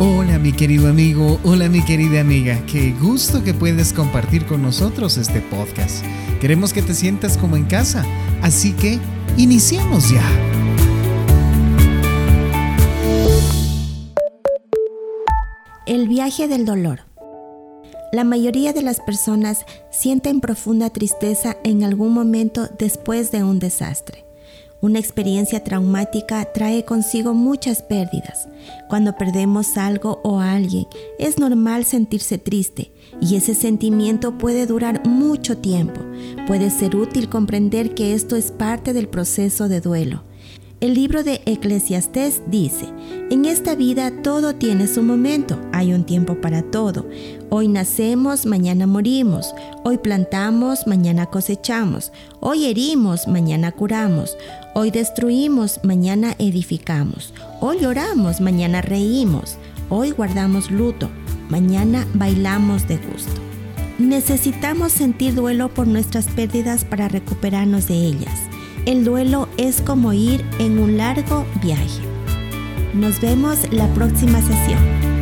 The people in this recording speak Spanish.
Hola mi querido amigo, hola mi querida amiga, qué gusto que puedes compartir con nosotros este podcast. Queremos que te sientas como en casa, así que iniciemos ya. El viaje del dolor. La mayoría de las personas sienten profunda tristeza en algún momento después de un desastre. Una experiencia traumática trae consigo muchas pérdidas. Cuando perdemos algo o a alguien, es normal sentirse triste y ese sentimiento puede durar mucho tiempo. Puede ser útil comprender que esto es parte del proceso de duelo. El libro de Eclesiastés dice, en esta vida todo tiene su momento, hay un tiempo para todo. Hoy nacemos, mañana morimos, hoy plantamos, mañana cosechamos, hoy herimos, mañana curamos, hoy destruimos, mañana edificamos, hoy lloramos, mañana reímos, hoy guardamos luto, mañana bailamos de gusto. Necesitamos sentir duelo por nuestras pérdidas para recuperarnos de ellas. El duelo es como ir en un largo viaje. Nos vemos la próxima sesión.